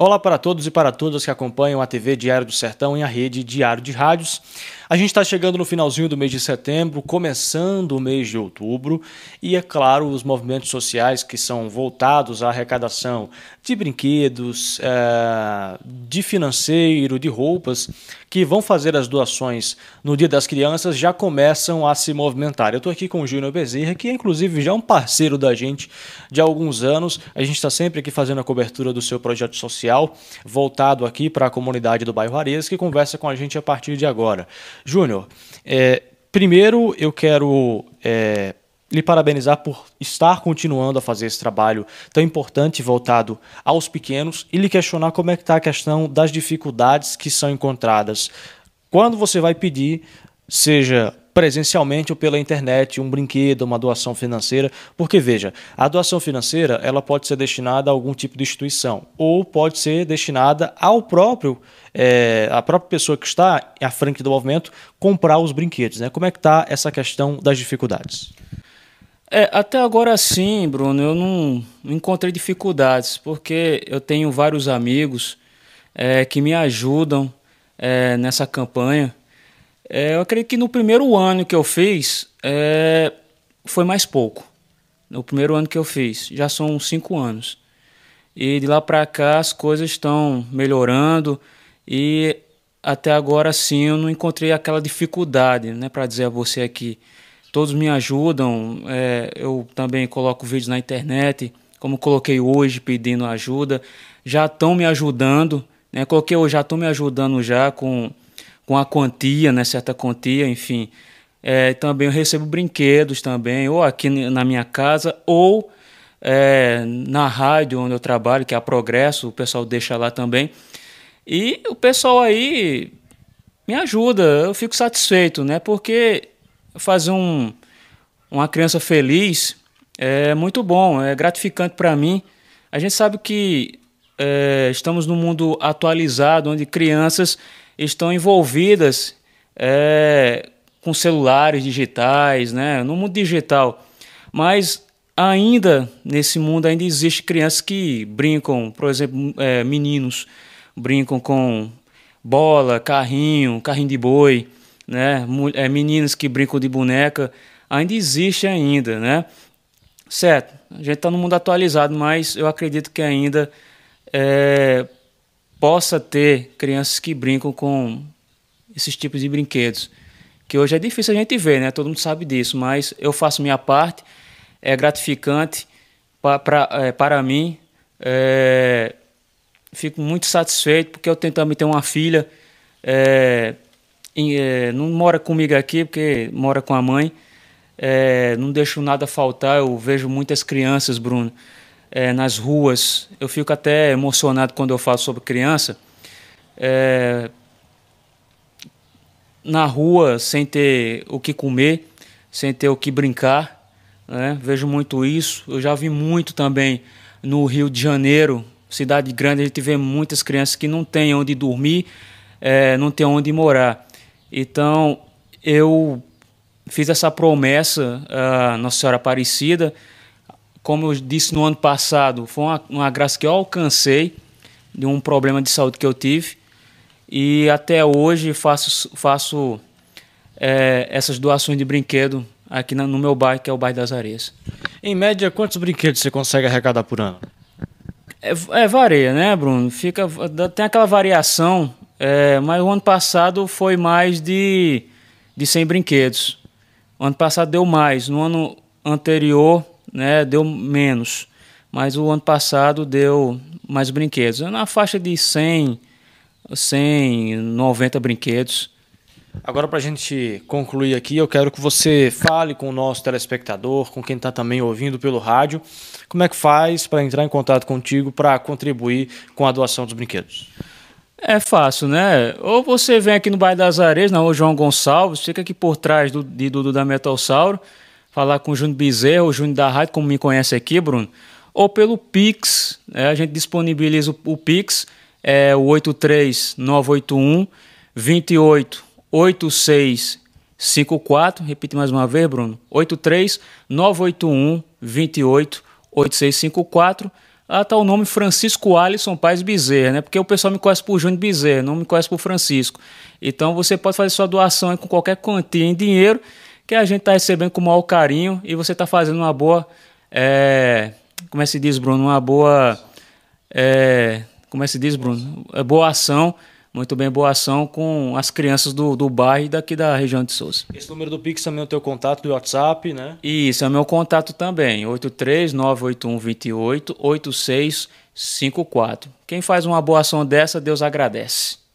Olá para todos e para todas que acompanham a TV Diário do Sertão e a rede Diário de Rádios. A gente está chegando no finalzinho do mês de setembro, começando o mês de outubro, e é claro, os movimentos sociais que são voltados à arrecadação de brinquedos, é, de financeiro, de roupas, que vão fazer as doações no Dia das Crianças, já começam a se movimentar. Eu estou aqui com o Júnior Bezerra, que é inclusive já um parceiro da gente de alguns anos. A gente está sempre aqui fazendo a cobertura do seu projeto social, voltado aqui para a comunidade do bairro Areias, que conversa com a gente a partir de agora. Júnior, é, primeiro eu quero é, lhe parabenizar por estar continuando a fazer esse trabalho tão importante voltado aos pequenos e lhe questionar como é que está a questão das dificuldades que são encontradas. Quando você vai pedir, seja presencialmente ou pela internet, um brinquedo, uma doação financeira, porque veja, a doação financeira ela pode ser destinada a algum tipo de instituição ou pode ser destinada ao próprio é, a própria pessoa que está à frente do movimento comprar os brinquedos, né? Como é que está essa questão das dificuldades? É, até agora sim, Bruno, eu não encontrei dificuldades, porque eu tenho vários amigos é, que me ajudam é, nessa campanha. É, eu acredito que no primeiro ano que eu fiz é, foi mais pouco. No primeiro ano que eu fiz, já são cinco anos. E de lá para cá as coisas estão melhorando e até agora sim eu não encontrei aquela dificuldade, né, para dizer a você aqui. Todos me ajudam, é, eu também coloco vídeos na internet, como coloquei hoje pedindo ajuda, já estão me ajudando, né, coloquei hoje, já estão me ajudando já com com a quantia, né, certa quantia, enfim. É, também eu recebo brinquedos também, ou aqui na minha casa, ou é, na rádio onde eu trabalho, que é a Progresso, o pessoal deixa lá também. E o pessoal aí me ajuda, eu fico satisfeito, né? Porque fazer um, uma criança feliz é muito bom, é gratificante para mim. A gente sabe que é, estamos num mundo atualizado, onde crianças estão envolvidas é, com celulares digitais, né, no mundo digital. Mas ainda nesse mundo ainda existe crianças que brincam, por exemplo, é, meninos brincam com bola, carrinho, carrinho de boi, né, é, meninas que brincam de boneca, ainda existe ainda, né? Certo, a gente está no mundo atualizado, mas eu acredito que ainda é, possa ter crianças que brincam com esses tipos de brinquedos. Que hoje é difícil a gente ver, né? Todo mundo sabe disso, mas eu faço minha parte, é gratificante pra, pra é, para mim. É, fico muito satisfeito porque eu tenho também ter uma filha. É, é, não mora comigo aqui porque mora com a mãe. É, não deixo nada faltar. Eu vejo muitas crianças, Bruno, é, nas ruas. Eu fico até emocionado quando eu falo sobre criança. É, na rua, sem ter o que comer, sem ter o que brincar. Né? Vejo muito isso. Eu já vi muito também no Rio de Janeiro, cidade grande, a gente vê muitas crianças que não têm onde dormir, é, não têm onde morar. Então, eu fiz essa promessa à Nossa Senhora Aparecida como eu disse no ano passado, foi uma, uma graça que eu alcancei de um problema de saúde que eu tive. E até hoje faço, faço é, essas doações de brinquedo aqui no meu bairro, que é o bairro das Areias. Em média, quantos brinquedos você consegue arrecadar por ano? É, é varia, né, Bruno? Fica, tem aquela variação, é, mas o ano passado foi mais de, de 100 brinquedos. O ano passado deu mais. No ano anterior né, deu menos. Mas o ano passado deu mais brinquedos. Na faixa de 100, 190 brinquedos. Agora, para a gente concluir aqui, eu quero que você fale com o nosso telespectador, com quem está também ouvindo pelo rádio, como é que faz para entrar em contato contigo para contribuir com a doação dos brinquedos. É fácil, né? Ou você vem aqui no bairro das Areias, na rua João Gonçalves, fica aqui por trás do, de Dudu da Metalsauro falar com o Júnior Bezerra, o Júnior da Rádio, como me conhece aqui, Bruno, ou pelo Pix. Né? A gente disponibiliza o, o Pix, é o 83981 288654. Repite mais uma vez, Bruno. 83981 288654. Lá tá o nome Francisco Alisson Paz Bezerra, né? Porque o pessoal me conhece por Júnior Bezerra, não me conhece por Francisco. Então você pode fazer sua doação com qualquer quantia em dinheiro que a gente está recebendo com o maior carinho e você está fazendo uma boa. É, como é que se diz, Bruno? Uma boa. É, como é que se diz, Bruno? É boa ação muito bem, boa ação com as crianças do, do bairro e daqui da região de Souza. Esse número do Pix também é o teu contato do WhatsApp, né? Isso, é o meu contato também, 83981288654. Quem faz uma boa ação dessa, Deus agradece.